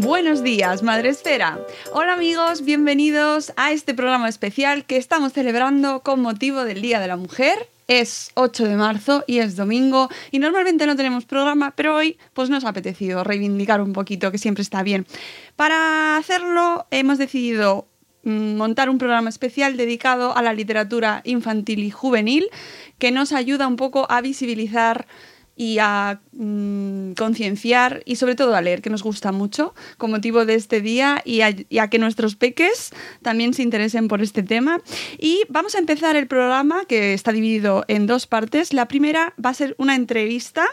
Buenos días, Madre Esfera. Hola amigos, bienvenidos a este programa especial que estamos celebrando con motivo del Día de la Mujer. Es 8 de marzo y es domingo y normalmente no tenemos programa, pero hoy pues nos ha apetecido reivindicar un poquito, que siempre está bien. Para hacerlo hemos decidido mm, montar un programa especial dedicado a la literatura infantil y juvenil que nos ayuda un poco a visibilizar y a mm, concienciar y sobre todo a leer, que nos gusta mucho con motivo de este día y a, y a que nuestros peques también se interesen por este tema. Y vamos a empezar el programa que está dividido en dos partes. La primera va a ser una entrevista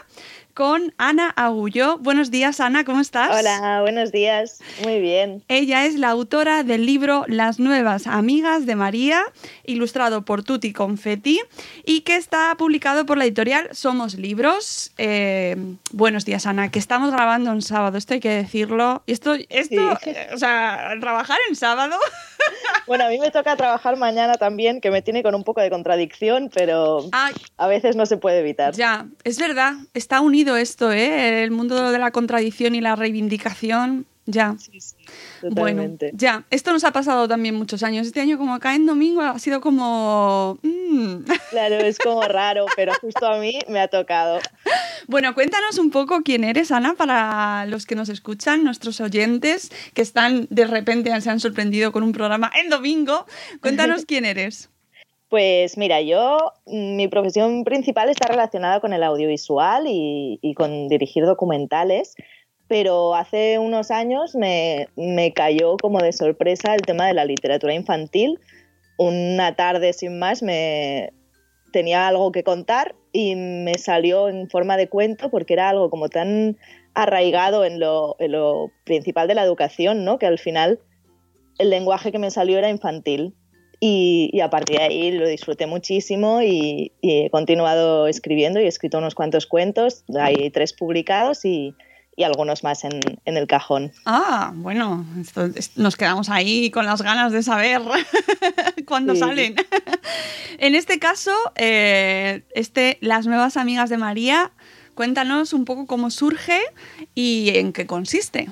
con Ana Agulló. Buenos días, Ana, ¿cómo estás? Hola, buenos días. Muy bien. Ella es la autora del libro Las nuevas amigas de María, ilustrado por Tutti Confetti y que está publicado por la editorial Somos Libros. Eh, buenos días, Ana, que estamos grabando en sábado, esto hay que decirlo. Y esto, esto Sí. eh, o sea, trabajar en sábado. Bueno, a mí me toca trabajar mañana también, que me tiene con un poco de contradicción, pero Ay, a veces no se puede evitar. ya, es verdad, está unido esto, ¿eh? El mundo de la contradicción y la reivindicación. Ya. Sí, sí, Bueno, totalmente. ya, esto nos ha pasado también muchos años. Este año como cae en domingo ha sido como... mm. Claro, es como raro, pero justo a mí me ha tocado. Bueno, cuéntanos un poco quién eres, Ana, para los que nos escuchan, nuestros oyentes, que están de repente se han sorprendido con un programa en domingo. Cuéntanos quién eres. Pues mira, yo, mm, mi profesión principal está relacionada con el audiovisual y, con dirigir documentales, pero hace unos años me, me cayó como de sorpresa el tema de la literatura infantil. Una tarde sin más me tenía algo que contar y me salió en forma de cuento porque era algo como tan arraigado en lo, en lo principal de la educación, ¿no? Que al final el lenguaje que me salió era infantil. Y, y a partir de ahí lo disfruté muchísimo y, y he continuado escribiendo y he escrito unos cuantos cuentos. Hay tres publicados y, y algunos más en, en el cajón. Ah, bueno, esto- es- nos quedamos ahí con las ganas de saber cuándo Sí. salen. en este caso, eh, este, Las nuevas amigas de María, cuéntanos un poco cómo surge y en qué consiste.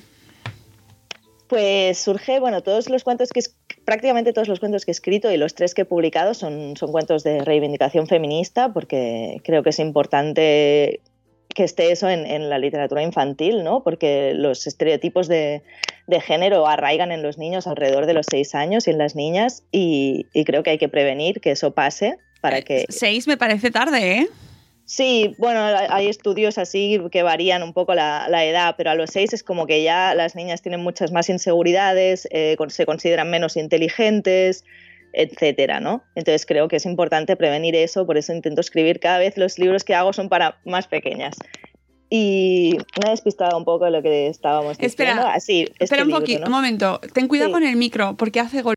Pues surge, bueno, todos los cuentos que es, prácticamente todos los cuentos que he escrito y los tres que he publicado son, son cuentos de reivindicación feminista, porque creo que es importante que esté eso en, en la literatura infantil, ¿no? Porque los estereotipos de, de género arraigan en los niños alrededor de los seis años y en las niñas, y, y creo que hay que prevenir que eso pase para que Seis me parece tarde, ¿eh? Sí, bueno, hay estudios así que varían un poco la, la edad, pero a los seis es como que ya las niñas tienen muchas más inseguridades, eh, se consideran menos inteligentes, etcétera, ¿no? Entonces creo que es importante prevenir eso, por eso intento escribir cada vez los libros que hago son para más pequeñas. Y me he despistado un poco de lo que estábamos Espera, diciendo. Así, este Espera un poquito, ¿no? un momento. Ten cuidado Sí. con el micro, porque hace gol.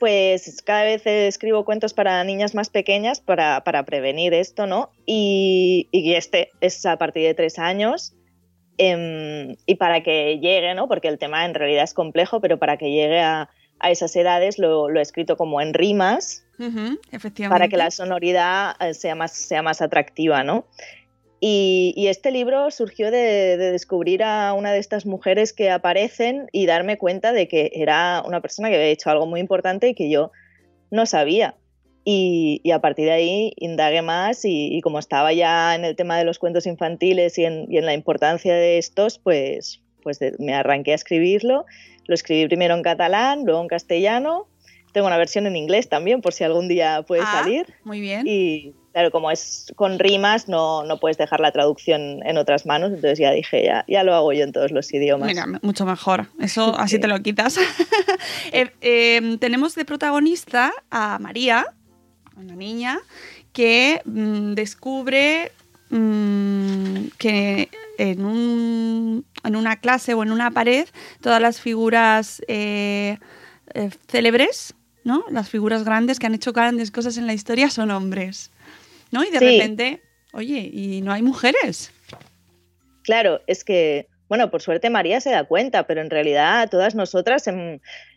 Pues cada vez escribo cuentos para niñas más pequeñas para, para prevenir esto, ¿no? Y, y este es a partir de tres años. em, y para que llegue, ¿no? Porque el tema en realidad es complejo, pero para que llegue a, a esas edades lo, lo he escrito como en rimas efectivamente. para que la sonoridad eh, sea más, sea más atractiva, ¿no? Y, este libro surgió de, descubrir a una de estas mujeres que aparecen y darme cuenta de que era una persona que había hecho algo muy importante y que yo no sabía. Y, a partir de ahí indagué más y, como estaba ya en el tema de los cuentos infantiles y en, la importancia de estos, pues, pues me arranqué a escribirlo. Lo escribí primero en catalán, luego en castellano. Tengo una versión en inglés también, por si algún día puede ah, salir. Muy bien. Y, Claro, como es con rimas, no, no puedes dejar la traducción en otras manos, entonces ya dije, ya, ya lo hago yo en todos los idiomas. Mira, mucho mejor. Eso así te lo quitas. Eh, em, tenemos de protagonista a María, una niña, que mm, descubre mm, que en, un, en, una clase o en una pared todas las figuras eh, eh, célebres, ¿no? las figuras grandes que han hecho grandes cosas en la historia son hombres. ¿no? Y de repente, oye, y no hay mujeres. Claro, es que, bueno, por suerte María se da cuenta, pero en realidad todas nosotras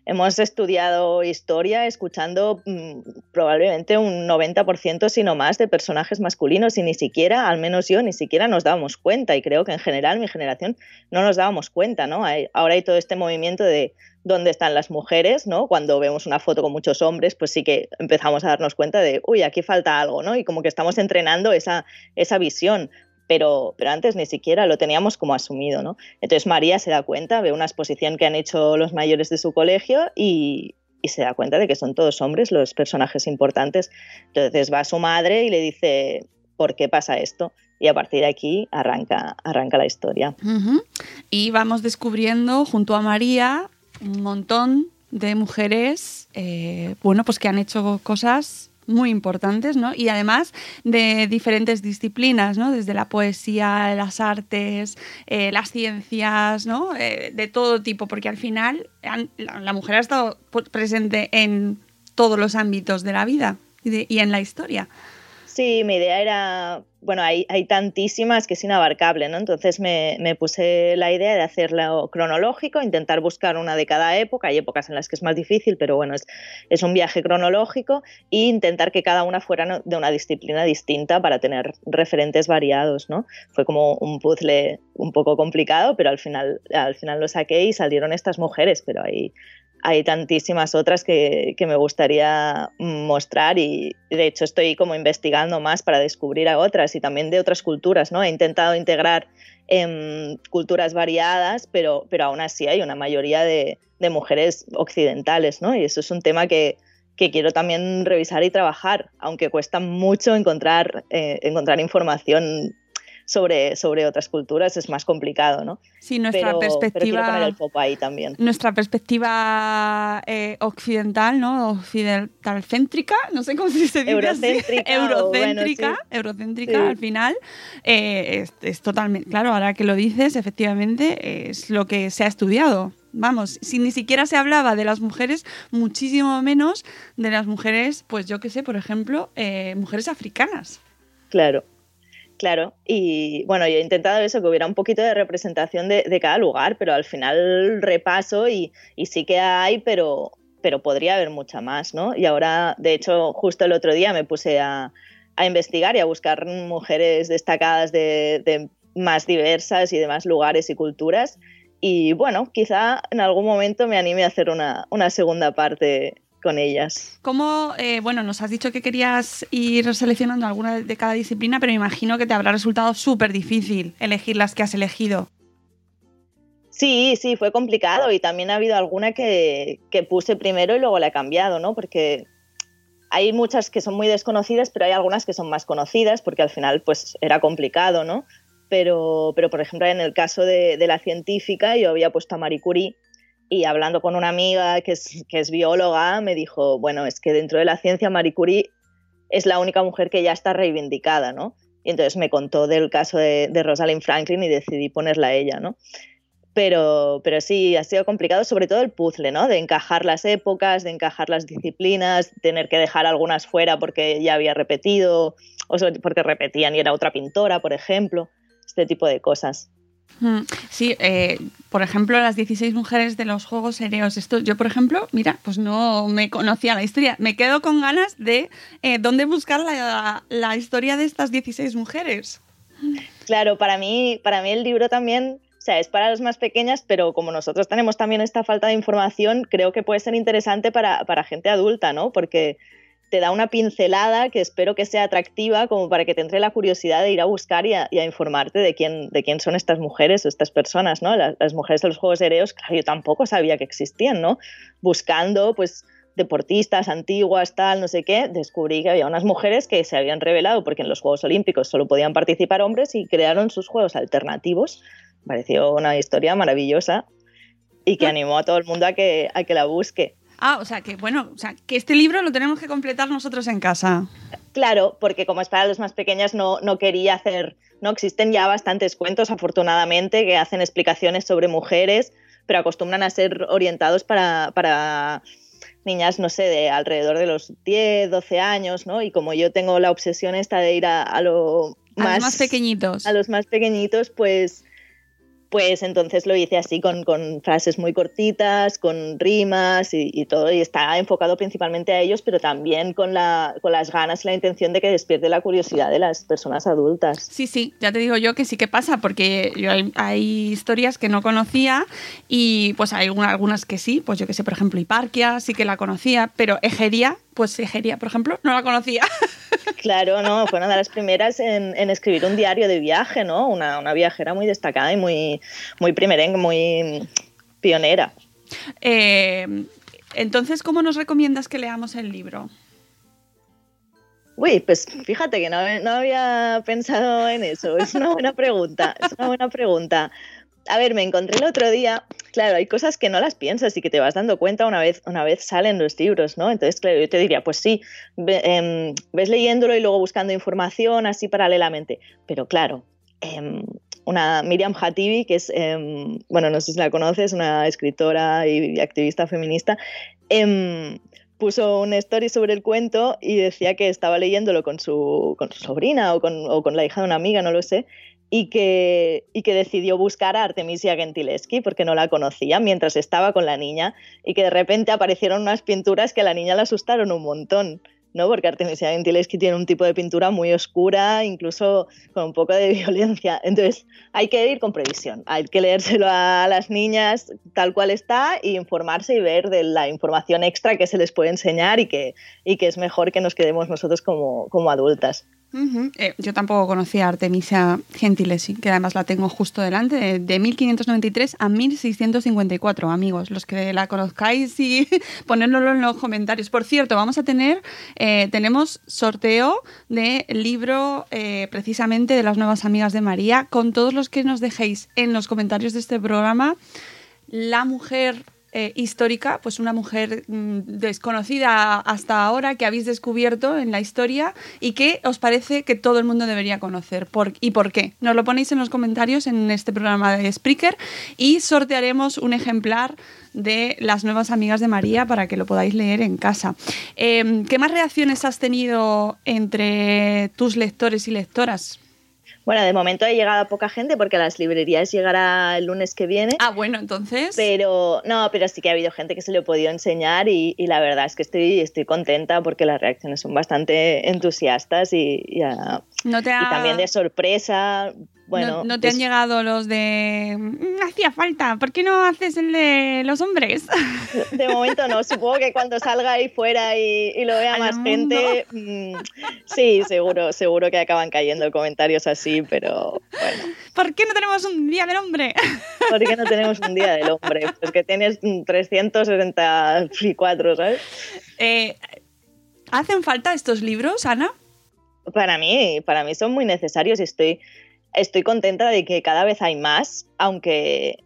hemos estudiado historia escuchando mm, probablemente un 90%, si no más, de personajes masculinos y ni siquiera, al menos yo, ni siquiera nos dábamos cuenta y creo que en general mi generación no nos dábamos cuenta, ¿no? ahora hay todo este movimiento de dónde están las mujeres, ¿no? Cuando vemos una foto con muchos hombres, pues sí que empezamos a darnos cuenta de, uy, aquí falta algo, ¿no? Y como que estamos entrenando esa, esa visión. Pero, pero, antes ni siquiera lo teníamos como asumido, ¿no? Entonces María se da cuenta, ve una exposición que han hecho los mayores de su colegio y, se da cuenta de que son todos hombres los personajes importantes. Entonces va a su madre y le dice, ¿por qué pasa esto? Y a partir de aquí arranca, arranca la historia. Y vamos descubriendo junto a María un montón de mujeres, eh, bueno, pues que han hecho cosas muy importantes, ¿no? Y además de diferentes disciplinas, ¿no? Desde la poesía, las artes, eh, las ciencias, ¿no? Eh, de todo tipo, porque al final la, mujer ha estado presente en todos los ámbitos de la vida y en la historia. Sí, mi idea era, bueno, hay, tantísimas que es inabarcable, ¿no? Entonces me, me, puse la idea de hacerlo cronológico, intentar buscar una de cada época. Hay épocas en las que es más difícil, pero bueno, es, es un viaje cronológico e intentar que cada una fuera de una disciplina distinta para tener referentes variados, ¿no? Fue como un puzzle un poco complicado, pero al final, al final lo saqué y salieron estas mujeres, pero hay, hay tantísimas otras que, me gustaría mostrar y de hecho estoy como investigando más para descubrir a otras y también de otras culturas, ¿no? He intentado integrar em, culturas variadas, pero, pero aún así hay una mayoría de, mujeres occidentales, ¿no? Y eso es un tema que, quiero también revisar y trabajar, aunque cuesta mucho encontrar, eh, encontrar información sobre, sobre otras culturas es más complicado, ¿no? Sí, nuestra perspectiva. poner el foco ahí también. Nuestra perspectiva eh, occidental, ¿no? Occidental-céntrica, no sé cómo se dice. Eurocéntrica. eurocéntrica, eurocéntrica al final. Eh, es, totalmente. Claro, ahora que lo dices, efectivamente, es lo que se ha estudiado. Vamos, si ni siquiera se hablaba de las mujeres, muchísimo menos de las mujeres, pues yo qué sé, por ejemplo, eh, mujeres africanas. Claro. Claro, y bueno, yo he intentado eso, que hubiera un poquito de representación de, cada lugar, pero al final repaso y, sí que hay, pero, pero podría haber mucha más, ¿no? Y ahora, de hecho, justo el otro día me puse a, investigar y a buscar mujeres destacadas de, más diversas y de más lugares y culturas. Y bueno, quizá en algún momento me anime a hacer una segunda parte con ellas. ¿Cómo, eh, bueno, nos has dicho que querías ir seleccionando alguna de cada disciplina, pero me imagino que te habrá resultado súper difícil elegir las que has elegido. Sí, sí, fue complicado y también ha habido alguna que, puse primero y luego la he cambiado, ¿no? Porque hay muchas que son muy desconocidas, pero hay algunas que son más conocidas porque al final pues era complicado, ¿no? Pero, pero por ejemplo, en el caso de, de la científica yo había puesto a Marie Curie y hablando con una amiga que es, bióloga, me dijo, bueno, es que dentro de la ciencia Marie Curie es la única mujer que ya está reivindicada, ¿no? Y entonces me contó del caso de, de Rosalind Franklin y decidí ponerla a ella, ¿no? Pero, pero sí, ha sido complicado, sobre todo el puzzle, ¿no? De encajar las épocas, de encajar las disciplinas, tener que dejar algunas fuera porque ya había repetido, o porque repetían y era otra pintora, por ejemplo, este tipo de cosas. Mm, Sí, eh, por ejemplo, las 16 mujeres de los Juegos Aéreos. Esto, yo, por ejemplo, mira, pues no me conocía la historia. Me quedo con ganas de eh, dónde buscar la, la historia de estas 16 mujeres. Claro, para mí, para mí el libro también, o sea, es para las más pequeñas, pero como nosotros tenemos también esta falta de información, creo que puede ser interesante para, para gente adulta, ¿no? Porque te da una pincelada que espero que sea atractiva como para que te entre la curiosidad de ir a buscar y a, y a informarte de quién, de quién son estas mujeres o estas personas, ¿no? Las, las mujeres de los Juegos Aéreos, claro, yo tampoco sabía que existían, ¿no? Buscando, pues, deportistas antiguas, tal, no sé qué, descubrí que había unas mujeres que se habían revelado porque en los Juegos Olímpicos solo podían participar hombres y crearon sus juegos alternativos. Pareció una historia maravillosa y que animó a todo el mundo a que, a que la busque. Ah, o sea que, bueno, o sea, que este libro lo tenemos que completar nosotros en casa. Claro, porque como es para los más pequeñas, no, no quería hacer. No existen ya bastantes cuentos, afortunadamente, que hacen explicaciones sobre mujeres, pero acostumbran a ser orientados para, para niñas, no sé, de alrededor de los 10, 12 años, ¿no? Y como yo tengo la obsesión esta de ir a, a lo A más, los más pequeñitos. a los más pequeñitos, pues, pues entonces lo hice así con, con frases muy cortitas, con rimas y, todo, y está enfocado principalmente a ellos, pero también con, la, con las ganas y la intención de que despierte la curiosidad de las personas adultas. Sí, sí, ya te digo yo que sí que pasa, porque yo hay, historias que no conocía y pues hay alguna- algunas que sí, pues yo que sé, por ejemplo, Hiparquia sí que la conocía, pero Egeria, pues Egeria, por ejemplo, no la conocía. Claro, no, fue una de las primeras en, en escribir un diario de viaje, ¿no? Una, una viajera muy destacada y muy, muy primerengue, muy pionera. Eh, entonces, ¿cómo nos recomiendas que leamos el libro? Uy, pues fíjate que no, no había pensado en eso. Es una buena pregunta. Es una buena pregunta. A ver, me encontré el otro día. Claro, hay cosas que no las piensas y que te vas dando cuenta una vez, una vez salen los libros, ¿no? Entonces, claro, yo te diría, pues sí, ve- em, ves leyéndolo y luego buscando información así paralelamente. Pero claro, em, una Miriam Hatibi, que es, em, bueno, no sé si la conoces, una escritora y activista feminista, em, puso una story sobre el cuento y decía que estaba leyéndolo con su, con su sobrina o con, o con la hija de una amiga, no lo sé, y que, y que decidió buscar a Artemisia Gentileschi porque no la conocía mientras estaba con la niña y que de repente aparecieron unas pinturas que a la niña le asustaron un montón. ¿no? Porque Artemisia Gentileschi tiene un tipo de pintura muy oscura, incluso con un poco de violencia. Entonces, hay que ir con previsión. Hay que leérselo a las niñas tal cual está y informarse y ver de la información extra que se les puede enseñar y que, y que es mejor que nos quedemos nosotros como, como adultas. Eh, yo tampoco conocía a Artemisia Gentileschi, que además la tengo justo delante, de, de 1593 a 1654, amigos. Los que la conozcáis y ponérnoslo en los comentarios. Por cierto, vamos a tener, eh, tenemos sorteo de libro eh, precisamente de las nuevas amigas de María, con todos los que nos dejéis en los comentarios de este programa. La mujer eh, histórica, pues una mujer mm, desconocida hasta ahora que habéis descubierto en la historia y que os parece que todo el mundo debería conocer. ¿Por, ¿Y por qué? Nos lo ponéis en los comentarios en este programa de Spreaker y sortearemos un ejemplar de las nuevas amigas de María para que lo podáis leer en casa. Eh, ¿Qué más reacciones has tenido entre tus lectores y lectoras? Bueno, de momento ha llegado a poca gente porque a las librerías llegará el lunes que viene. Ah, bueno, entonces... Pero no, pero sí que ha habido gente que se le ha podido enseñar y, y la verdad es que estoy, estoy contenta porque las reacciones son bastante entusiastas y, y, no te ha... y también de sorpresa. Bueno, no, no te han llegado los de. "Mm, Hacía falta, ¿por qué no haces el de los hombres? De momento no, supongo que cuando salga ahí fuera y, y lo vea más mundo. gente, mm, sí, seguro, seguro que acaban cayendo comentarios así, pero bueno, ¿Por qué no tenemos un día del hombre? ¿por qué no tenemos un día del hombre? Pues que tienes mm, 364, ¿sabes? Eh, ¿Hacen falta estos libros, Ana? Para mí, para mí son muy necesarios y estoy, estoy contenta de que cada vez hay más, aunque,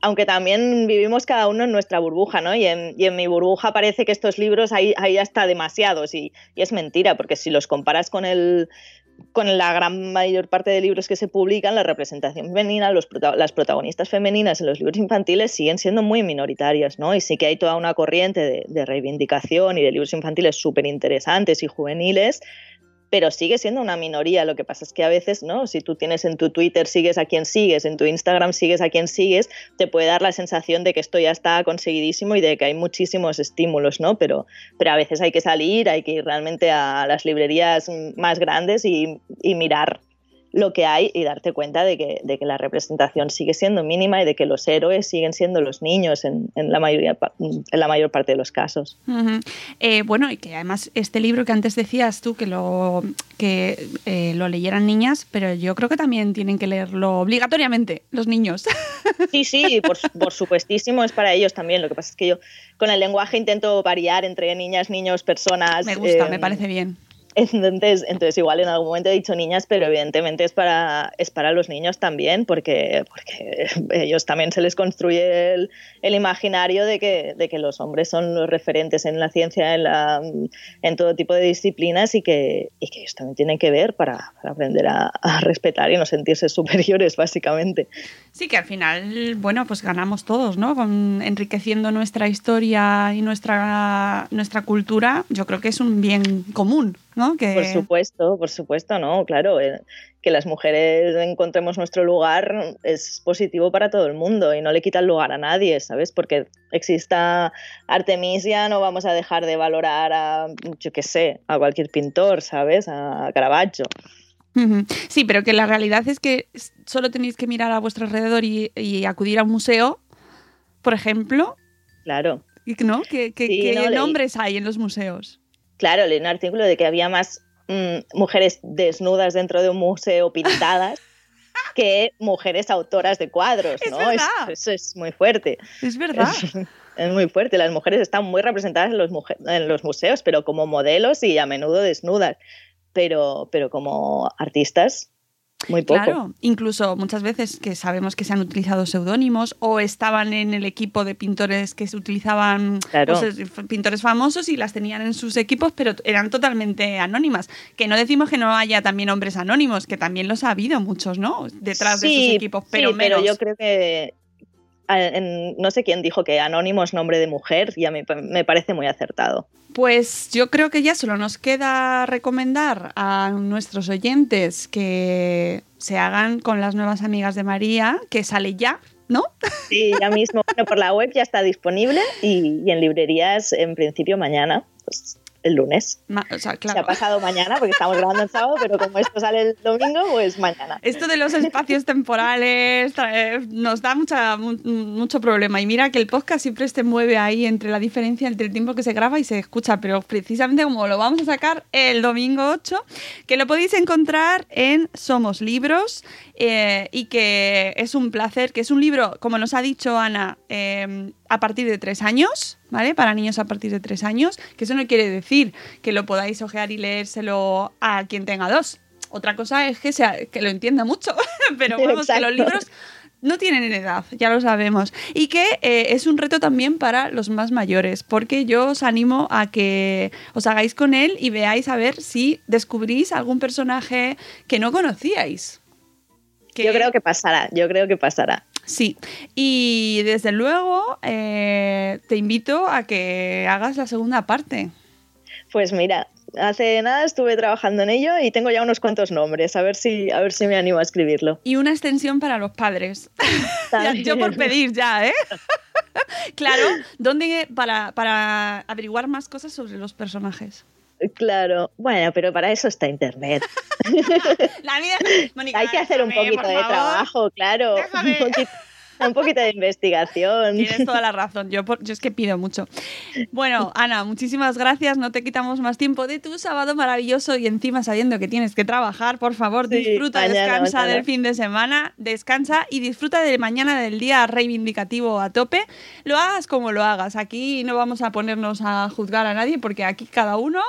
aunque también vivimos cada uno en nuestra burbuja, ¿no? Y en, mi burbuja parece que estos libros hay, hay hasta demasiados y, es mentira, porque si los comparas con el con la gran mayor parte de libros que se publican, la representación femenina, los las protagonistas femeninas en los libros infantiles siguen siendo muy minoritarias, ¿no? Y sí que hay toda una corriente de reivindicación y de libros infantiles súper interesantes y juveniles, pero sigue siendo una minoría. Lo que pasa es que a veces, ¿no? Si tú tienes en tu Twitter, sigues a quien sigues, en tu Instagram sigues a quien sigues, te puede dar la sensación de que esto ya está conseguidísimo y de que hay muchísimos estímulos, ¿no? Pero, pero a veces hay que salir, hay que ir realmente a las librerías más grandes y, y mirar lo que hay y darte cuenta de que, de que, la representación sigue siendo mínima y de que los héroes siguen siendo los niños en, en la, mayoría, en la mayor parte de los casos. Uh -huh. eh, bueno, y que además este libro que antes decías tú que lo, que, eh, lo leyeran niñas, pero yo creo que también tienen que leerlo obligatoriamente los niños. Sí, sí, por, por supuestísimo es para ellos también. Lo que pasa es que yo con el lenguaje intento variar entre niñas, niños, personas. Me gusta, eh, me parece bien. Entonces, entonces, igual en algún momento he dicho niñas, pero evidentemente es para, es para los niños también, porque, porque ellos también se les construye el, el imaginario de que, de que, los hombres son los referentes en la ciencia, en, la, en todo tipo de disciplinas y que, y que, ellos también tienen que ver para, aprender a, respetar y no sentirse superiores, básicamente. Sí, que al final, bueno, pues ganamos todos, ¿no? Enriqueciendo nuestra historia y nuestra, nuestra cultura, yo creo que es un bien común. ¿no? Que... Por supuesto, por supuesto, no, claro. Eh, que las mujeres encontremos nuestro lugar es positivo para todo el mundo y no le quita el lugar a nadie, ¿sabes? Porque exista Artemisia, no vamos a dejar de valorar a, yo qué sé, a cualquier pintor, ¿sabes? A Caravaggio. Sí, pero que la realidad es que solo tenéis que mirar a vuestro alrededor y, y acudir a un museo, por ejemplo. Claro. ¿No? ¿Qué, qué, sí, qué no, nombres hay en los museos? Claro, leí un artículo de que había más mmm, mujeres desnudas dentro de un museo pintadas que mujeres autoras de cuadros, es ¿no? Verdad. Eso, eso es muy fuerte. Es verdad. Es, es, muy fuerte. Las mujeres están muy representadas en los, en los museos, pero como modelos y a menudo desnudas. Pero, pero como artistas, muy poco. Claro, incluso muchas veces que sabemos que se han utilizado seudónimos o estaban en el equipo de pintores que se utilizaban claro. pues, pintores famosos y las tenían en sus equipos, pero eran totalmente anónimas. Que no decimos que no haya también hombres anónimos, que también los ha habido muchos, ¿no? Detrás sí, de sus equipos, pero sí, menos. Pero yo creo que en, no sé quién dijo que anónimo es nombre de mujer y a mí me parece muy acertado. Pues yo creo que ya solo nos queda recomendar a nuestros oyentes que se hagan con las nuevas amigas de María, que sale ya, ¿no? Sí, ya mismo. Bueno, por la web ya está disponible y, y en librerías en principio mañana. Pues el lunes. Ma o sea, claro. Se ha pasado mañana porque estamos grabando el sábado, pero como esto sale el domingo, pues mañana. Esto de los espacios temporales nos da mucha, mucho problema. Y mira que el podcast siempre se mueve ahí entre la diferencia entre el tiempo que se graba y se escucha, pero precisamente como lo vamos a sacar el domingo 8, que lo podéis encontrar en Somos Libros eh, y que es un placer, que es un libro, como nos ha dicho Ana, eh, a partir de tres años, ¿vale? Para niños a partir de tres años, que eso no quiere decir que lo podáis ojear y leérselo a quien tenga dos. Otra cosa es que, sea, que lo entienda mucho, pero vamos, Exacto. que los libros no tienen edad, ya lo sabemos. Y que eh, es un reto también para los más mayores, porque yo os animo a que os hagáis con él y veáis a ver si descubrís algún personaje que no conocíais. Que... Yo creo que pasará, yo creo que pasará. Sí, y desde luego eh, te invito a que hagas la segunda parte. Pues mira, hace nada estuve trabajando en ello y tengo ya unos cuantos nombres, a ver si, a ver si me animo a escribirlo. Y una extensión para los padres. Yo por pedir ya, ¿eh? claro, ¿dónde para, para averiguar más cosas sobre los personajes? Claro, bueno, pero para eso está Internet. La vida, Mónica, Hay que hacer déjame, un poquito de favor. trabajo, claro. Un poquito, un poquito de investigación. Tienes toda la razón, yo, por, yo es que pido mucho. Bueno, Ana, muchísimas gracias, no te quitamos más tiempo de tu sábado maravilloso y encima sabiendo que tienes que trabajar, por favor, Sí, disfruta, mañana, descansa mañana. del fin de semana, descansa y disfruta de mañana del día reivindicativo a tope. Lo hagas como lo hagas, aquí no vamos a ponernos a juzgar a nadie porque aquí cada uno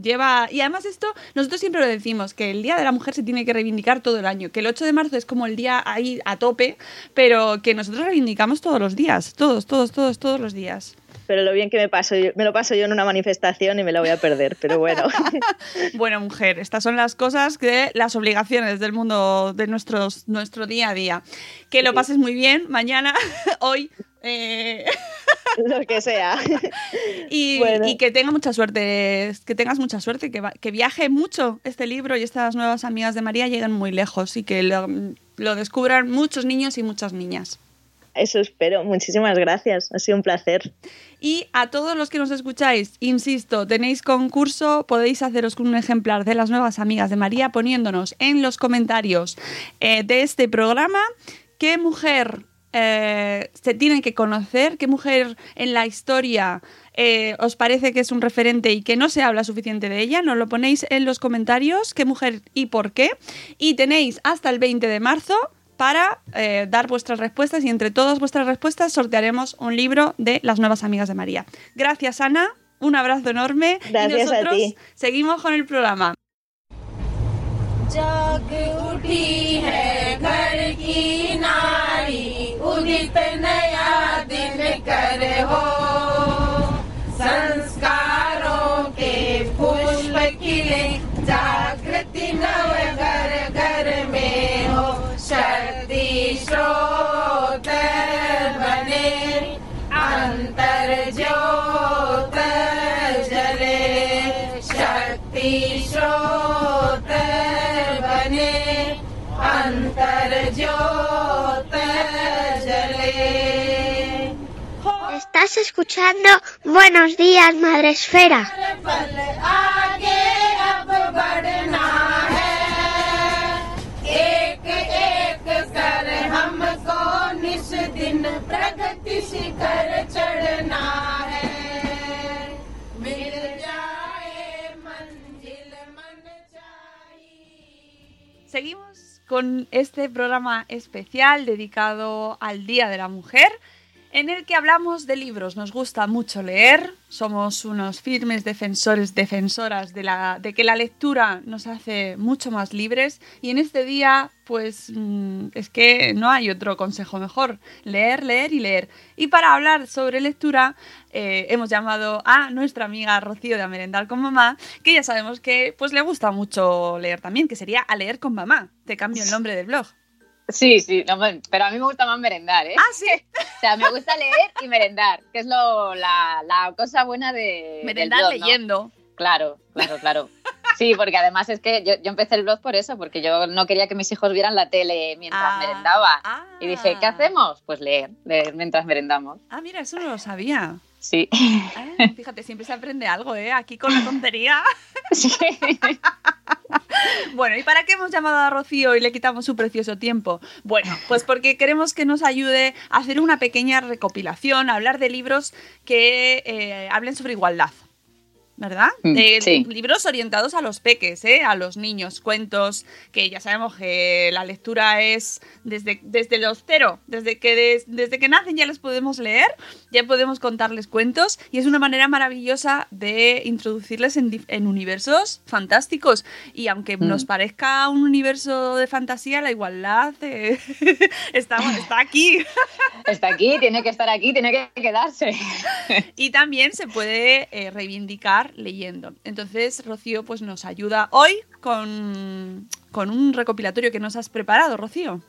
Lleva. Y además, esto, nosotros siempre lo decimos, que el Día de la Mujer se tiene que reivindicar todo el año. Que el 8 de marzo es como el día ahí a tope, pero que nosotros reivindicamos todos los días. Todos, todos, todos, todos los días. Pero lo bien que me paso, yo- me lo paso yo en una manifestación y me la voy a perder, pero bueno. Bueno, mujer, estas son las cosas que las obligaciones del mundo de nuestros, nuestro día a día. Que lo pases muy bien mañana, hoy. Eh, lo que sea. Y, Bueno. y que tenga mucha suerte, que tengas mucha suerte, que, va- que viaje mucho este libro y estas nuevas amigas de María lleguen muy lejos y que lo, lo descubran muchos niños y muchas niñas. Eso espero. Muchísimas gracias. Ha sido un placer. Y a todos los que nos escucháis, insisto, tenéis concurso, podéis haceros con un ejemplar de las nuevas amigas de María poniéndonos en los comentarios eh, de este programa qué mujer eh, se tiene que conocer, qué mujer en la historia eh, os parece que es un referente y que no se habla suficiente de ella, nos lo ponéis en los comentarios, qué mujer y por qué. Y tenéis hasta el 20 de marzo para eh, dar vuestras respuestas y entre todas vuestras respuestas sortearemos un libro de las nuevas amigas de María. Gracias Ana, un abrazo enorme Gracias y a nosotros ti. seguimos con el programa. जाग उठी है घर की नारी उदित नया दिन कर हो, संस्कारों के पुष्प खिले जागृति नव घर घर में हो, शक्ति स्रोत Estás escuchando Buenos días, Madre Esfera. Seguimos con este programa especial dedicado al Día de la Mujer, en el que hablamos de libros. Nos gusta mucho leer, somos unos firmes defensores, defensoras de, la, de que la lectura nos hace mucho más libres y en este día, pues mm, es que no hay otro consejo mejor, leer, leer y leer. Y para hablar sobre lectura, eh, hemos llamado a nuestra amiga Rocío de A con Mamá, que ya sabemos que pues le gusta mucho leer también, que sería A Leer con Mamá. Te cambio el nombre del blog. Sí, sí, no, pero a mí me gusta más merendar, ¿eh? Ah, sí. O sea, me gusta leer y merendar, que es lo, la, la cosa buena de. del Merendar blog, ¿no? leyendo. Claro, claro, claro. Sí, porque además es que yo, yo empecé el blog por eso, porque yo no quería que mis hijos vieran la tele mientras Ah, merendaba. ah. Y dije, ¿qué hacemos? Pues leer, leer mientras merendamos. Ah, mira, eso no lo sabía. Sí. Ah, fíjate, siempre se aprende algo, ¿eh? Aquí con la tontería. sí. Bueno, ¿y para qué hemos llamado a Rocío y le quitamos su precioso tiempo? Bueno, pues porque queremos que nos ayude a hacer una pequeña recopilación, a hablar de libros que eh, hablen sobre igualdad. ¿Verdad? De sí. libros orientados a los peques, ¿eh? a los niños, cuentos, que ya sabemos que la lectura es desde, desde los cero, desde que, des- desde que nacen ya les podemos leer, ya podemos contarles cuentos y es una manera maravillosa de introducirles en, en universos fantásticos. Y aunque Mm. nos parezca un universo de fantasía, la igualdad eh, está, está aquí. Está aquí, tiene que estar aquí, tiene que quedarse. Y también se puede eh, leyendo. Entonces, Rocío pues nos ayuda hoy con, con un recopilatorio que nos has preparado, Rocío.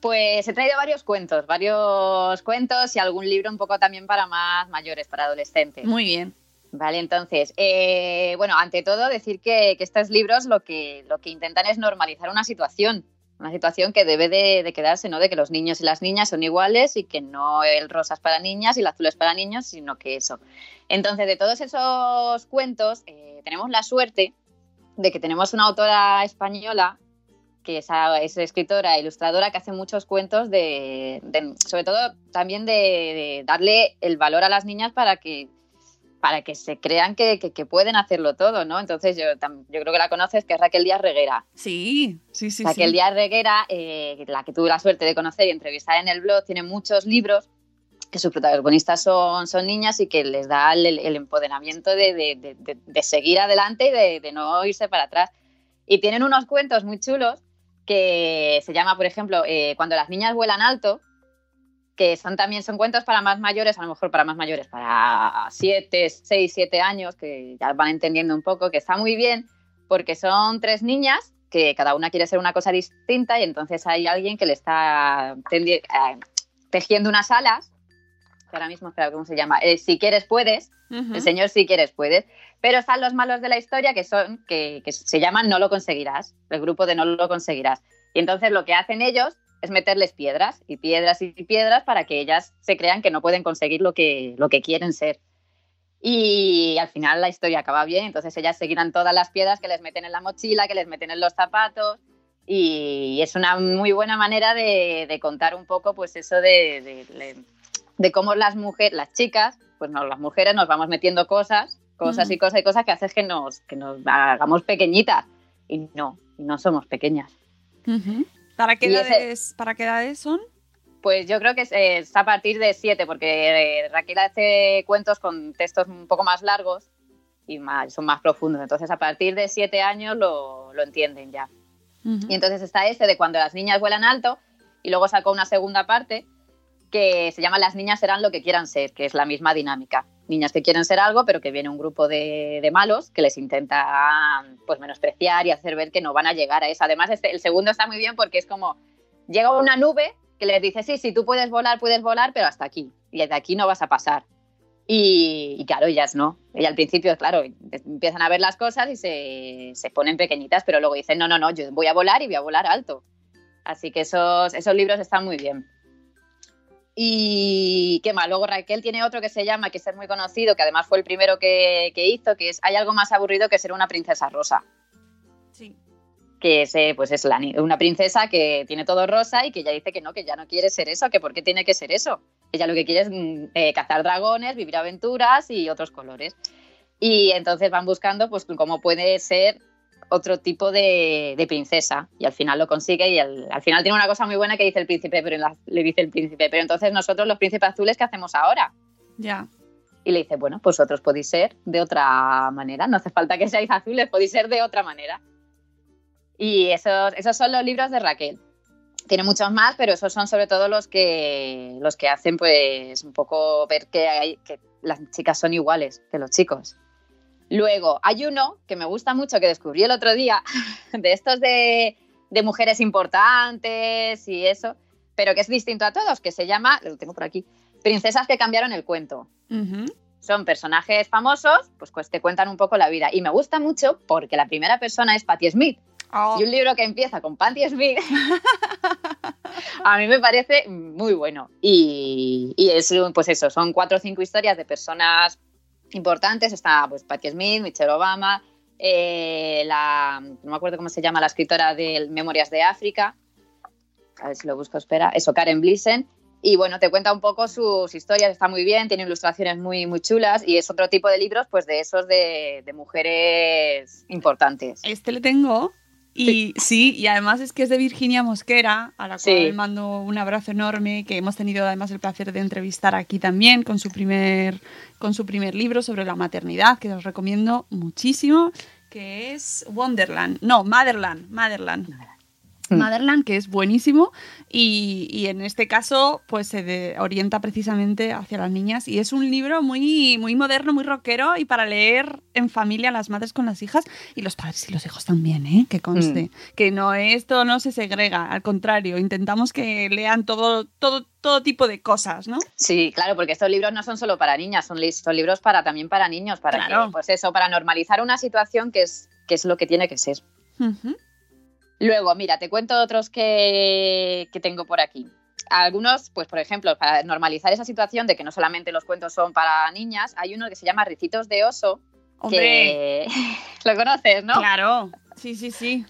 Pues he traído varios cuentos, varios cuentos y algún libro un poco también para más mayores, para adolescentes. Muy bien. Vale, entonces, eh, bueno, ante todo decir que, que estos libros lo que, lo que intentan es normalizar una situación, una situación que debe de, de quedarse, ¿no? De que los niños y las niñas son iguales y que no el rosa es para niñas y el azul es para niños, sino que eso. Entonces, de todos esos cuentos, eh, tenemos la suerte de que tenemos una autora española que es, es escritora e ilustradora que hace muchos cuentos de, de- sobre todo también de, de darle el valor a las niñas para que para que se crean que, que- que pueden hacerlo todo, ¿no? Entonces yo, tam- yo creo que la conoces, que es Raquel Díaz Reguera. Sí, sí, sí. Raquel sí. Díaz Reguera, eh, la que tuve la suerte de conocer y entrevistar en el blog, tiene muchos libros que sus protagonistas son, son niñas y que les da el, empoderamiento de, de- de- seguir adelante y de, no irse para atrás. Y tienen unos cuentos muy chulos que se llama, por ejemplo, eh, Cuando las niñas vuelan alto, que son también son cuentos para más mayores, a lo mejor para más mayores, para 7, 6, 7 años, que ya van entendiendo un poco, que está muy bien, porque son tres niñas que cada una quiere ser una cosa distinta y entonces hay alguien que le está eh, tejiendo unas alas que ahora mismo, espera, ¿cómo se llama? Eh, si quieres, puedes. Ujú. El señor si quieres, puedes. Pero están los malos de la historia que son, que, que se llaman no lo conseguirás. El grupo de no lo conseguirás. Y entonces lo que hacen ellos es meterles piedras y piedras y piedras para que ellas se crean que no pueden conseguir lo que, lo que quieren ser. Y al final la historia acaba bien, entonces ellas seguirán todas las piedras que les meten en la mochila, que les meten en los zapatos. Y es una muy buena manera de, de contar un poco, pues eso de, de- de- de cómo las mujeres, las chicas, pues no, las mujeres nos vamos metiendo cosas, cosas y cosas y cosas que hacen que nos, que nos hagamos pequeñitas. Y no, y no somos pequeñas. ¿Para qué, Y ese- edades, ¿Para qué edades son? Pues yo creo que es, es a partir de siete, porque eh, Raquel hace cuentos con textos un poco más largos y más, son más profundos. Entonces, a partir de siete años lo, lo entienden ya. Y entonces está ese de cuando las niñas vuelan alto y luego sacó una segunda parte que se llama Las niñas serán lo que quieran ser, que es la misma dinámica. Niñas que quieren ser algo, pero que viene un grupo de, de malos que les intenta pues menospreciar y hacer ver que no van a llegar a eso. Además, este- el segundo está muy bien porque es como llega una nube que les dice, sí, sí, tú puedes volar, puedes volar, pero hasta aquí. Y de aquí no vas a pasar. Y, y claro, ellas no. Ellas al principio, claro, empiezan a ver las cosas y se, se ponen pequeñitas, pero luego dicen, no, no, no, yo voy a volar y voy a volar alto. Así que esos, esos libros están muy bien. Y qué más, luego Raquel tiene otro que se llama, que es muy conocido, que además fue el primero que, que hizo, que es Hay algo más aburrido que ser una princesa rosa Sí. que es, pues es la una princesa que tiene todo rosa y que ella dice que no, que ya no quiere ser eso, que por qué tiene que ser eso. Ella lo que quiere es mm, eh, cazar dragones, vivir aventuras y otros colores. Y entonces van buscando pues cómo puede ser otro tipo de, de princesa y al final lo consigue y al, al final tiene una cosa muy buena que dice el príncipe, pero la- le dice el príncipe, pero entonces nosotros los príncipes azules ¿qué hacemos ahora? Ya. Y le dice, bueno, pues vosotros podéis ser de otra manera, no hace falta que seáis azules, podéis ser de otra manera. Y esos, esos son los libros de Raquel. Tiene muchos más, pero esos son sobre todo los que, los que hacen pues un poco ver que, hay, que las chicas son iguales que los chicos. Luego, hay uno que me gusta mucho, que descubrí el otro día, de estos de, de mujeres importantes y eso, pero que es distinto a todos, que se llama, lo tengo por aquí, Princesas que cambiaron el cuento son personajes famosos, pues, pues te cuentan un poco la vida. Y me gusta mucho porque la primera persona es Patti Smith. Oh, Y un libro que empieza con Patti Smith, a mí me parece muy bueno. Y, y es, pues eso, son cuatro o cinco historias de personas importantes. Está pues Patti Smith, Michelle Obama, eh, la, no me acuerdo cómo se llama, la escritora de Memorias de África. A ver si lo busco, espera. Eso, Karen Blissen. Y bueno, te cuenta un poco sus historias, está muy bien, tiene ilustraciones muy, muy chulas y es otro tipo de libros, pues de esos de, de mujeres importantes. Este le tengo. Y sí. y además es que es de Virginia Mosquera, a la cual Sí. mando un abrazo enorme, que hemos tenido además el placer de entrevistar aquí también con su primer, con su primer libro sobre la maternidad, que os recomiendo muchísimo, que es Wonderland. No, Motherland, Motherland. Mm. Motherland, que es buenísimo y, y en este caso pues se de- orienta precisamente hacia las niñas y es un libro muy, muy moderno, muy rockero y para leer en familia las madres con las hijas y los padres y los hijos también, ¿eh? que conste, que no esto no se segrega, al contrario, intentamos que lean todo, todo, todo tipo de cosas, ¿no? Sí, claro, porque estos libros no son solo para niñas, son, li- son libros para también para niños, para Claro. que, pues eso, para normalizar una situación que es, que es lo que tiene que ser. Luego, mira, te cuento otros que, que tengo por aquí. Algunos, pues por ejemplo, para normalizar esa situación de que no solamente los cuentos son para niñas, hay uno que se llama Ricitos de Oso, Hombre, que lo conoces, ¿no? claro, sí, sí, sí.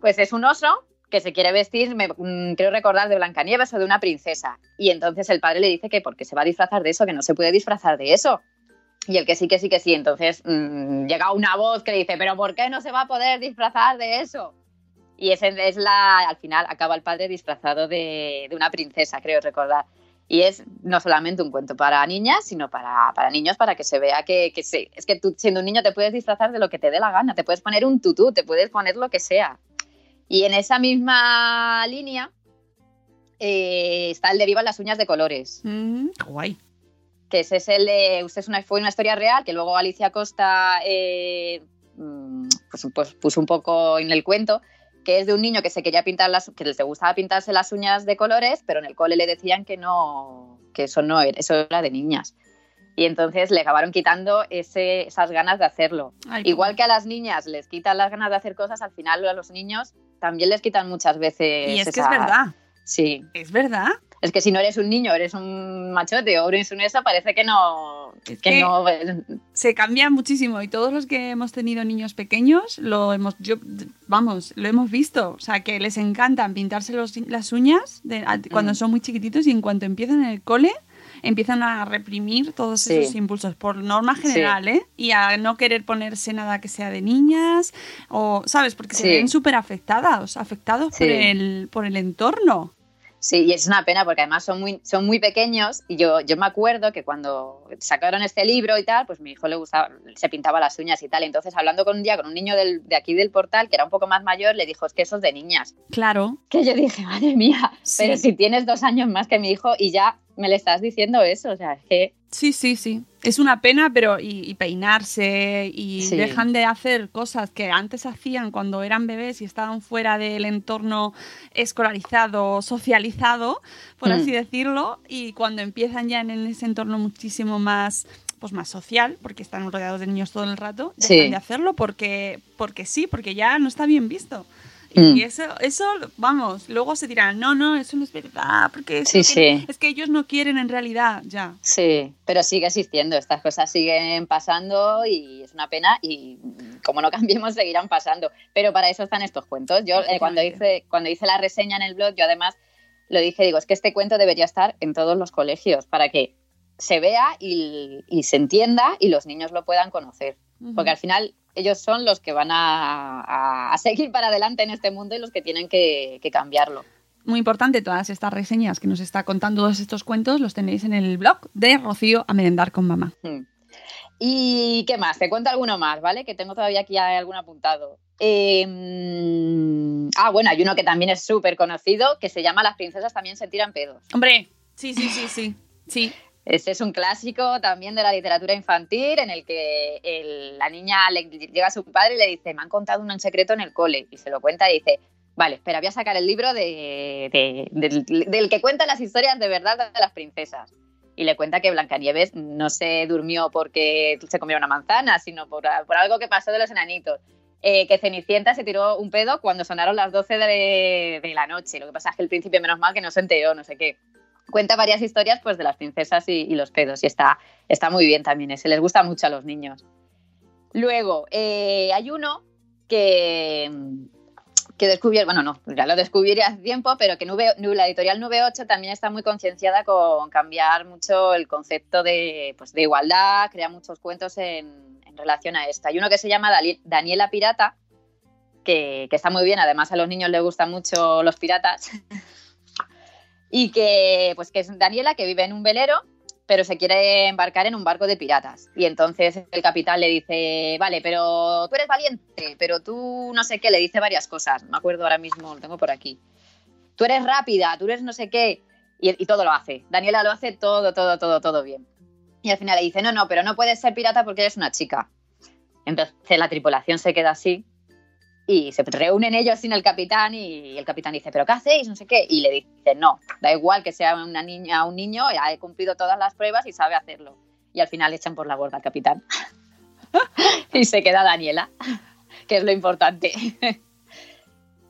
Pues es un oso que se quiere vestir, me, mm, creo recordar, de Blancanieves o de una princesa. Y entonces el padre le dice que porque se va a disfrazar de eso, que no se puede disfrazar de eso. Y el que sí, que sí, que sí. Entonces mm, llega una voz que le dice, pero ¿por qué no se va a poder disfrazar de eso? Y ese es la, al final acaba el padre disfrazado de, de una princesa, creo recordar. Y es no solamente un cuento para niñas, sino para, para niños, para que se vea que, que se- es que tú siendo un niño te puedes disfrazar de lo que te dé la gana, te puedes poner un tutú, te puedes poner lo que sea. Y en esa misma línea eh, está el Derivan las uñas de colores, Mm, guay. que ese es el de, usted es una, fue una historia real que luego Alicia Costa eh, mm, pues, pues puso un poco en el cuento, que es de un niño que se quería pintar las, que le gustaba pintarse las uñas de colores, pero en el cole le decían que no, que eso no era, eso era de niñas. Y entonces le acabaron quitando ese, esas ganas de hacerlo. Ay, Igual que a las niñas les quitan las ganas de hacer cosas, al final a los niños también les quitan muchas veces. Y es que es verdad, Sí. es verdad. Es que si no eres un niño, eres un machote o eres un eso, parece que no. Que no. se cambia muchísimo y todos los que hemos tenido niños pequeños lo hemos yo vamos lo hemos visto o sea que les encantan pintarse los- las uñas de- cuando Mm. son muy chiquititos y en cuanto empiezan en el cole empiezan a reprimir todos Sí. esos impulsos por norma general ¿eh? y a no querer ponerse nada que sea de niñas o sabes porque se ven súper afectados afectados por el por el entorno Sí, y es una pena porque además son muy, son muy pequeños y yo, yo me acuerdo que cuando sacaron este libro y tal, pues mi hijo le gustaba, se pintaba las uñas y tal. Entonces, hablando con un día con un niño del- de aquí del portal, que era un poco más mayor, le dijo, es que eso es de niñas. claro Que yo dije, madre mía, Sí. pero si tienes dos años más que mi hijo y ya me le estás diciendo eso, o sea, es que... Sí, sí, sí. Es una pena, pero y, y peinarse y Sí. dejan de hacer cosas que antes hacían cuando eran bebés y estaban fuera del entorno escolarizado, socializado, por Mm. así decirlo, y cuando empiezan ya en ese entorno muchísimo más pues más social, porque están rodeados de niños todo el rato, dejan Sí. de hacerlo porque, porque sí, porque ya no está bien visto. Mm. Y eso, eso, vamos, luego se dirán, no, no, eso no es verdad, porque es, Sí, que- sí. es que ellos no quieren en realidad, ya. Sí, pero sigue existiendo, estas cosas siguen pasando y es una pena y como no cambiemos seguirán pasando. Pero para eso están estos cuentos. Yo eh, cuando hice cuando hice la reseña en el blog, yo además lo dije, digo, es que este cuento debería estar en todos los colegios para que se vea y, y se entienda y los niños lo puedan conocer. Porque al final ellos son los que van a, a- a seguir para adelante en este mundo y los que tienen que, que cambiarlo. Muy importante, todas estas reseñas que nos está contando todos estos cuentos los tenéis en el blog de Rocío a merendar con mamá. Hmm. ¿Y qué más? Te cuento alguno más, ¿vale? Que tengo todavía aquí algún apuntado. Eh, mm, ah, bueno, hay uno que también es súper conocido, que se llama Las princesas también se tiran pedos. Hombre, sí, sí, sí, sí. Sí, Este es un clásico también de la literatura infantil en el que la niña le llega a su padre y le dice, me han contado un secreto en el cole. Y se lo cuenta y dice, vale, espera, voy a sacar el libro de, de- del, del que cuenta las historias de verdad de las princesas. Y le cuenta que Blancanieves no se durmió porque se comió una manzana, sino por, por algo que pasó de los enanitos. Eh, que Cenicienta se tiró un pedo cuando sonaron las 12 de, de la noche. Lo que pasa es que el príncipe, menos mal, que no se enteró, no sé qué cuenta varias historias pues de las princesas y, los pedos y está, está muy bien también ese, les gusta mucho a los niños. Luego, eh, hay uno que, que descubrí, bueno, no, ya lo descubrí hace tiempo, pero que Nube, la editorial Nube 8 también está muy concienciada con cambiar mucho el concepto de, pues, de igualdad, crea muchos cuentos en, relación a esto. Hay uno que se llama Daniela Pirata, que, que está muy bien, además a los niños les gustan mucho los piratas. y que pues que es Daniela que vive en un velero pero se quiere embarcar en un barco de piratas. Y entonces el capitán le dice vale pero tú eres valiente pero tú no sé qué le dice varias cosas. Me acuerdo ahora mismo lo tengo por aquí. Tú eres rápida tú eres no sé qué y, y todo lo hace. Daniela lo hace todo todo todo todo bien. Y al final le dice no no pero no puedes ser pirata porque eres una chica entonces la tripulación se queda así y se reúnen ellos sin el capitán y el capitán dice, ¿pero qué hacéis? No sé qué. Y le dice, no, da igual que sea una niña o un niño, ya he cumplido todas las pruebas y sabe hacerlo. Y al final echan por la borda al capitán. y se queda Daniela, que es lo importante.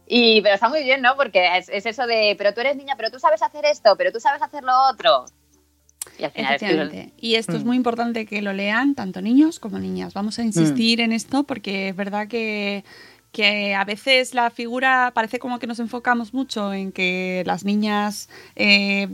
y, pero está muy bien, ¿no? Porque es, es eso de, pero tú eres niña, pero tú sabes hacer esto, pero tú sabes hacer lo otro. Y al final es. Y esto es Mm. muy importante que lo lean tanto niños como niñas. Vamos a insistir en esto porque es verdad que, que a veces la figura parece como que nos enfocamos mucho en que las niñas eh,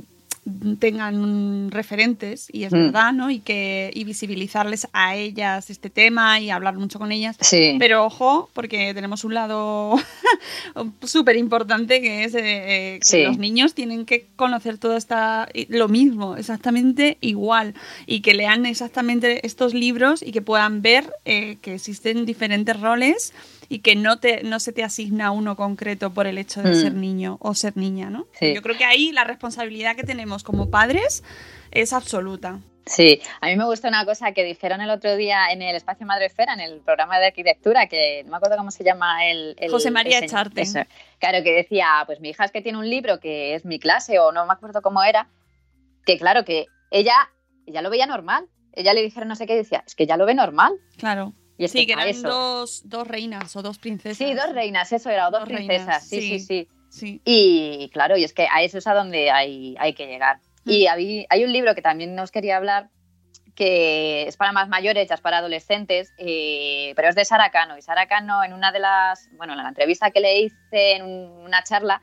tengan referentes y es Mm. verdad, ¿no? Y que y visibilizarles a ellas este tema y hablar mucho con ellas. Sí. Pero ojo, porque tenemos un lado súper importante que es eh, eh, que Sí. los niños tienen que conocer todo esta, lo mismo, exactamente igual, y que lean exactamente estos libros y que puedan ver eh, que existen diferentes roles y que no, te, no se te asigna uno concreto por el hecho de Mm. ser niño o ser niña, ¿no? Sí. Yo creo que ahí la responsabilidad que tenemos como padres es absoluta. Sí, a mí me gusta una cosa que dijeron el otro día en el Espacio Madrefera, en el programa de arquitectura, que no me acuerdo cómo se llama el... el- José María el señor- Echarte. eso. Claro, que decía, pues mi hija es que tiene un libro que es mi clase, o no me acuerdo cómo era, que claro, que ella, ella lo veía normal. Ella le dijeron no sé qué, y decía, es que ya lo ve normal. Claro. Y es Sí, que a eran eso. dos, dos reinas o dos princesas. Sí, dos reinas, eso era, o dos, Dos princesas, reinas, sí, sí, sí. sí. Y claro, y es que a eso es a donde hay, hay que llegar. Mm. Y hay, hay un libro que también nos quería hablar, que es para más mayores, ya es para adolescentes, eh, pero es de Sara Cano. Y Sara Cano, en una de las, bueno, en la entrevista que le hice en un- una charla,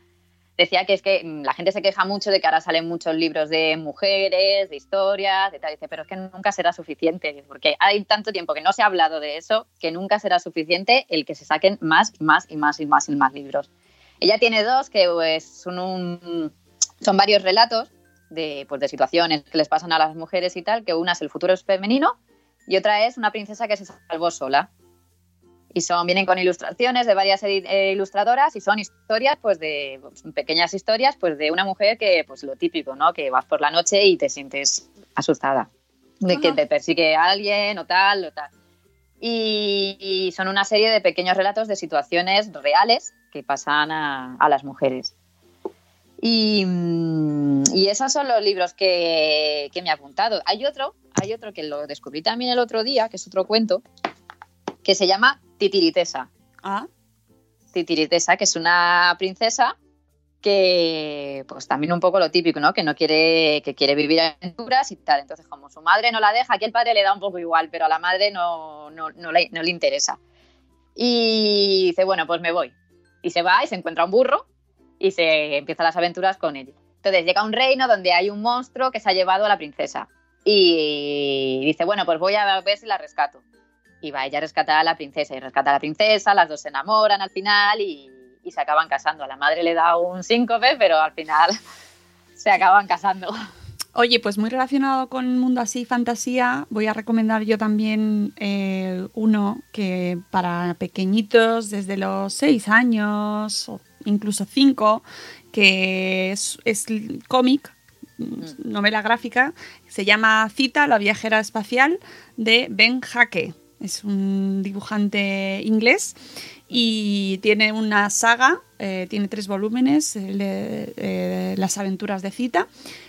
decía que es que mm, la gente se queja mucho de que ahora salen muchos libros de mujeres, de historias, de tal. Dice, pero es que nunca será suficiente, porque hay tanto tiempo que no se ha hablado de eso, que nunca será suficiente el que se saquen más y más y más y más y más libros. Ella tiene dos que pues, son, un- son varios relatos de, pues, de situaciones que les pasan a las mujeres y tal, que una es el futuro es femenino y otra es una princesa que se salvó sola. Y son, vienen con ilustraciones de varias eh, ilustradoras y son historias, pues de pues, pequeñas historias, pues de una mujer que, pues lo típico, ¿no? Que vas por la noche y te sientes asustada. De que te persigue alguien o tal o tal. Y, y son una serie de pequeños relatos de situaciones reales que pasan a, a las mujeres. Y, mm, y esos son los libros que, que me he apuntado. Hay otro, hay otro que lo descubrí también el otro día, que es otro cuento, que se llama Titiritesa. Ah, Titiritesa, que es una princesa que, pues también un poco lo típico, ¿no? Que no quiere, que quiere vivir aventuras y tal. Entonces, como su madre no la deja, aquí el padre le da un poco igual, pero a la madre no, no, no le, no le interesa. Y dice, bueno, pues me voy. Y se va y se encuentra un burro y se empiezan las aventuras con él. Entonces llega a un reino donde hay un monstruo que se ha llevado a la princesa. Y dice, bueno, pues voy a ver si la rescato. Y va ella a rescatar a la princesa y rescata a la princesa, las dos se enamoran al final y, y se acaban casando. A la madre le da un síncope, pero al final se acaban casando. Oye, pues muy relacionado con el mundo así, fantasía, voy a recomendar yo también eh, uno que para pequeñitos, desde los 6 años o incluso 5, que es, es cómic, novela gráfica, se llama Cita, la viajera espacial, de Ben Hake. Es un dibujante inglés y tiene una saga, eh, tiene tres volúmenes, de, eh, Las aventuras de Cita,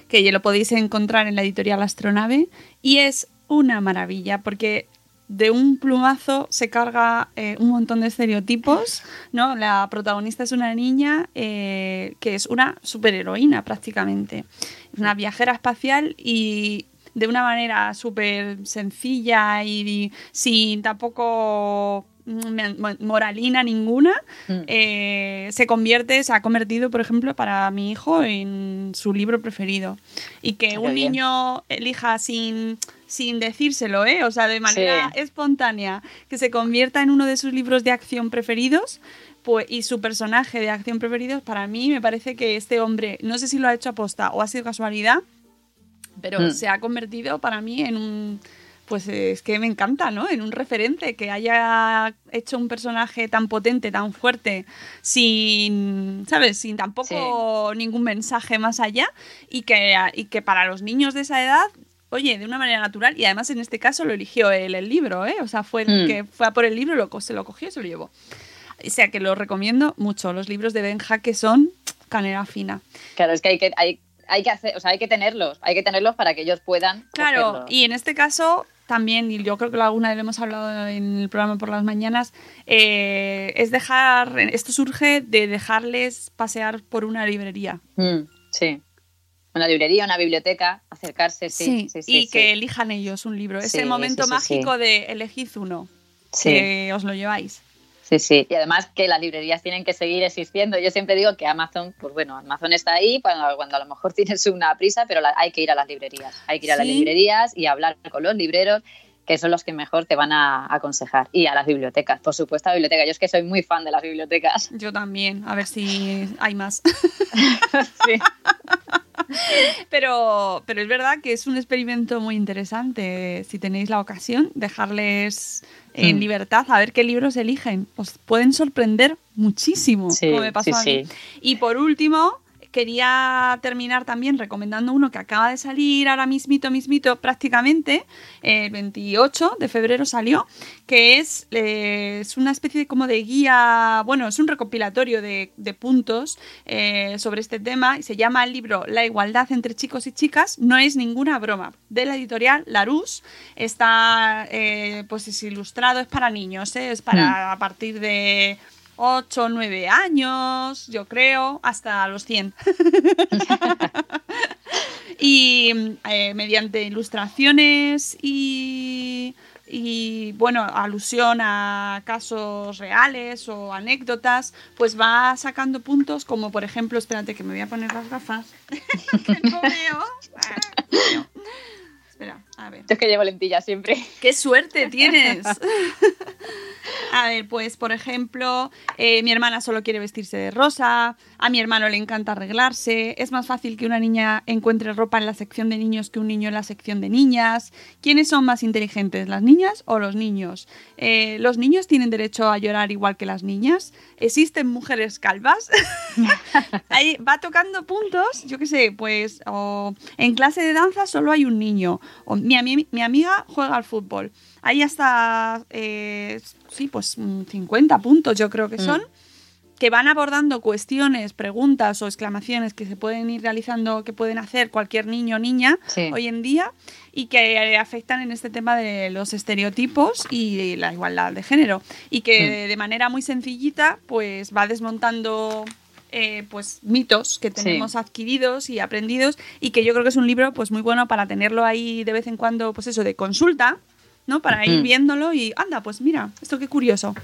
que ya lo podéis encontrar en la editorial Astronave y es una maravilla porque de un plumazo se carga eh, un montón de estereotipos, ¿no? La protagonista es una niña eh, que es una superheroína prácticamente, una viajera espacial y de una manera súper sencilla y sin tampoco mm, moralina ninguna, Mm. eh, se convierte, se ha convertido, por ejemplo, para mi hijo en su libro preferido. Y que Qué un bien. niño elija sin, sin decírselo, ¿eh? O sea, de manera Sí. espontánea, que se convierta en uno de sus libros de acción preferidos. Pues, y su personaje de acción preferidos, para mí me parece que este hombre, no sé si lo ha hecho aposta o ha sido casualidad, pero Mm. se ha convertido para mí en un, pues es que me encanta, ¿no? En un referente que haya hecho un personaje tan potente, tan fuerte, sin, ¿sabes? Sin tampoco ningún mensaje más allá y que, y que para los niños de esa edad, oye, de una manera natural y además en este caso lo eligió él el libro, ¿eh? O sea, fue el Mm. que fue a por el libro, lo, se lo cogió y se lo llevó. O sea, que lo recomiendo mucho. Los libros de Benja que son canela fina. Claro, es que hay que, hay, hay que hacer, o sea, hay que tenerlos, hay que tenerlos para que ellos puedan. Claro, cogerlo. y en este caso también, y yo creo que alguna vez lo hemos hablado en el programa por las mañanas, eh, es dejar, esto surge de dejarles pasear por una librería. Mm, sí. Una librería, una biblioteca, acercarse, sí. sí, sí, y sí. que elijan ellos un libro. Ese Sí, momento mágico de elegid uno, Sí. que os lo lleváis. Sí, sí. Y además que las librerías tienen que seguir existiendo. Yo siempre digo que Amazon, pues bueno, Amazon está ahí cuando, cuando a lo mejor tienes una prisa, pero la- hay que ir a las librerías. Hay que ir a las librerías y hablar con los libreros, que son los que mejor te van a aconsejar. Y a las bibliotecas, por supuesto, a bibliotecas. Yo es que soy muy fan de las bibliotecas. Yo también, a ver si hay más. Sí. Pero, pero es verdad que es un experimento muy interesante. Si tenéis la ocasión, dejarles en Mm. libertad a ver qué libros eligen. Os pueden sorprender muchísimo, Sí, como me pasó sí, a mí. sí. Y por último, quería terminar también recomendando uno que acaba de salir ahora mismito, mismito, prácticamente, el 28 de febrero salió, que es, eh, es una especie de, como de guía, bueno, es un recopilatorio de, de puntos eh, sobre este tema y se llama el libro La igualdad entre chicos y chicas, no es ninguna broma, de la editorial Larousse, está, eh, pues es ilustrado, es para niños, es para a partir de 8 o 9 años, yo creo, hasta los 100. y eh, mediante ilustraciones y, y, bueno, alusión a casos reales o anécdotas, pues va sacando puntos como por ejemplo, espérate que me voy a poner las gafas, que no veo. Espera, a ver. Yo es que llevo lentillas siempre. ¡Qué suerte tienes! A ver, pues por ejemplo, eh, mi hermana solo quiere vestirse de rosa, a mi hermano le encanta arreglarse, es más fácil que una niña encuentre ropa en la sección de niños que un niño en la sección de niñas. ¿Quiénes son más inteligentes, las niñas o los niños? Eh, ¿Los niños tienen derecho a llorar igual que las niñas? ¿Existen mujeres calvas? Ahí va tocando puntos, yo qué sé, pues o en clase de danza solo hay un niño, o mi, ami- mi amiga juega al fútbol. Ahí hasta, eh, sí, pues mm, 50 puntos yo creo que son, que van abordando cuestiones, preguntas o exclamaciones que se pueden ir realizando, que pueden hacer cualquier niño o niña Sí. hoy en día y que eh, afectan en este tema de los estereotipos y la igualdad de género. Y que de manera muy sencillita pues va desmontando eh, pues mitos que Sí. tenemos adquiridos y aprendidos y que yo creo que es un libro pues muy bueno para tenerlo ahí de vez en cuando pues eso de consulta ¿no? Para ir viéndolo y anda, pues mira, esto qué curioso.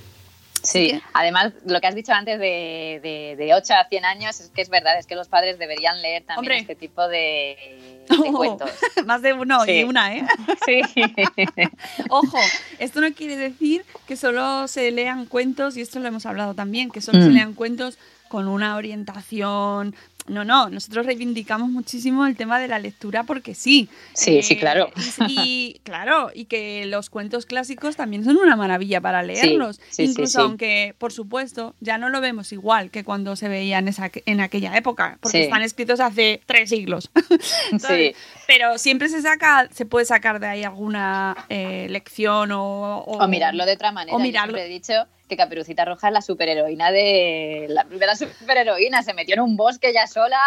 Sí, además lo que has dicho antes de, de, de 8 a 100 años es que es verdad, es que los padres deberían leer también Hombre. este tipo de, de cuentos. Más de uno y una, ¿eh? Sí. Ojo, esto no quiere decir que solo se lean cuentos, y esto lo hemos hablado también, que solo se Mm. lean cuentos con una orientación. No, no, nosotros reivindicamos muchísimo el tema de la lectura porque sí. Sí, sí, claro. Y, y, claro, y que los cuentos clásicos también son una maravilla para leerlos. sí, sí, Incluso sí. aunque, por supuesto, ya no lo vemos igual que cuando se veía en, esa, en aquella época, porque están escritos hace tres siglos. Sí. ¿sabes? Pero siempre se saca, se puede sacar de ahí alguna eh, lección o, O mirarlo de otra manera. O mirarlo. he dicho que Caperucita Roja es la superheroína de. La primera superheroína. Se metió en un bosque ya sola,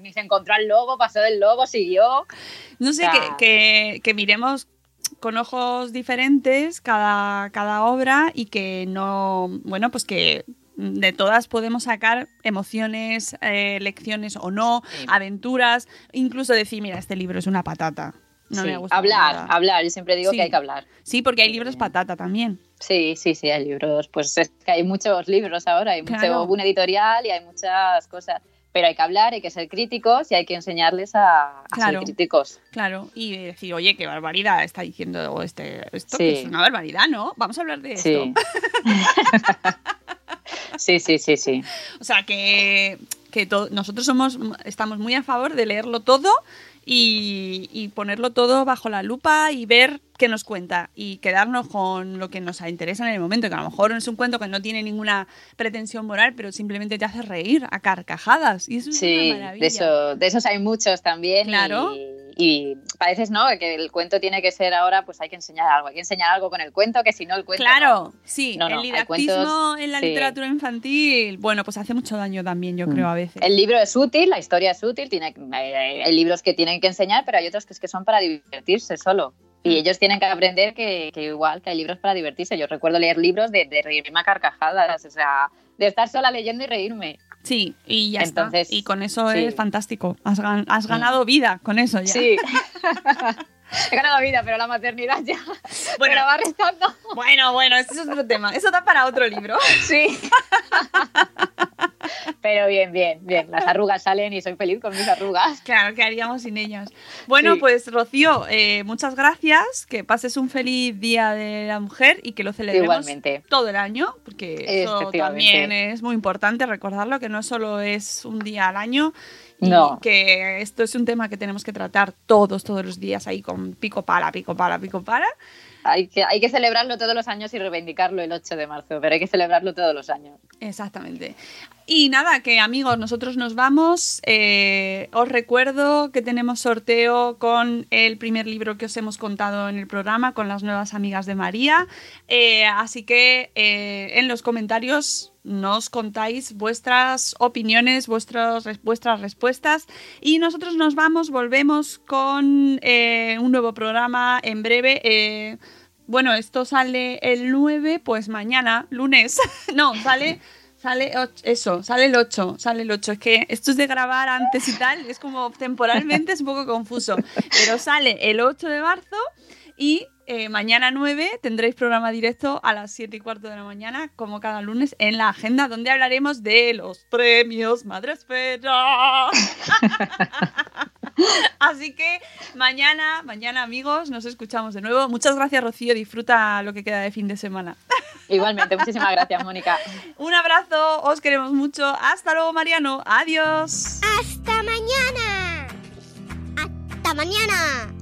ni se encontró al lobo, pasó del lobo, siguió. No sé, O sea- que, que- que miremos con ojos diferentes cada, cada obra y que no, bueno, pues que de todas podemos sacar emociones, eh, lecciones o no, Sí. aventuras, incluso decir, mira, este libro es una patata. No Sí, me gusta hablar, nada. hablar. Yo siempre digo Sí. que hay que hablar. Sí, porque hay libros patata también. Sí, sí, sí, hay libros. Pues es que hay muchos libros ahora, hay mucho Claro. un editorial y hay muchas cosas. Pero hay que hablar, hay que ser críticos y hay que enseñarles a, a Claro. ser críticos. Claro, y decir, oye, qué barbaridad está diciendo este, esto, Sí. que es una barbaridad, ¿no? Vamos a hablar de esto. Sí. sí, sí, sí. O sea, que, que nosotros somos, estamos muy a favor de leerlo todo y, y ponerlo todo bajo la lupa y ver qué nos cuenta y quedarnos con lo que nos interesa en el momento, que a lo mejor es un cuento que no tiene ninguna pretensión moral, pero simplemente te hace reír a carcajadas. Y eso es una maravilla. de, eso, de esos hay muchos también. Claro. Y, y pareces, ¿no? Que el cuento tiene que ser ahora, pues hay que enseñar algo. Hay que enseñar algo con el cuento, que si no el cuento. Claro, sí, No, no, el hay didactismo cuentos- en la sí. literatura infantil, bueno, pues hace mucho daño también, yo creo, a veces. El libro es útil, la historia es útil, tiene, eh, hay libros que tienen que enseñar, pero hay otros que, es que son para divertirse solo. Mm. Y ellos tienen que aprender que, que igual, que hay libros para divertirse. Yo recuerdo leer libros de, de reírme a carcajadas, o sea, de estar sola leyendo y reírme. Sí, y ya Entonces, está. Y con eso sí. es fantástico. Has, gan- has ganado vida con eso ya. Sí. He ganado vida, pero la maternidad ya Bueno. me la va restando. Bueno, bueno, ese es otro tema. Eso da para otro libro. Sí. Pero bien, bien, bien. Las arrugas salen y soy feliz con mis arrugas. Claro, ¿qué haríamos sin ellas? Bueno, Sí. pues Rocío, eh, muchas gracias. Que pases un feliz Día de la Mujer y que lo celebremos Igualmente. todo el año, porque eso también es muy importante recordarlo, que no solo es un día al año. Y No. que esto es un tema que tenemos que tratar todos, todos los días ahí con pico pala, pico pala, pico pala. Hay que, hay que celebrarlo todos los años y reivindicarlo el 8 de marzo, pero hay que celebrarlo todos los años. Exactamente. Y nada, que amigos, nosotros nos vamos. Eh, os recuerdo que tenemos sorteo con el primer libro que os hemos contado en el programa, con las nuevas amigas de María. Eh, así que eh, en los comentarios nos contáis vuestras opiniones, vuestras, vuestras respuestas. Y nosotros nos vamos, volvemos con un nuevo programa en breve. bueno, esto sale el 9, pues mañana, lunes. no, sale Sale eso, sale el 8, sale el 8. Es que esto es de grabar antes y tal, es como temporalmente es un poco confuso. Pero sale el 8 de marzo y eh, mañana 9 tendréis programa directo a las 7 y cuarto de la mañana, como cada lunes, en la agenda, donde hablaremos de los premios Madre Espera. Así que mañana, mañana amigos, nos escuchamos de nuevo. Muchas gracias, Rocío. Disfruta lo que queda de fin de semana. Igualmente, muchísimas gracias, Mónica. Un abrazo, os queremos mucho. Hasta luego, Mariano. Adiós. Hasta mañana. Hasta mañana.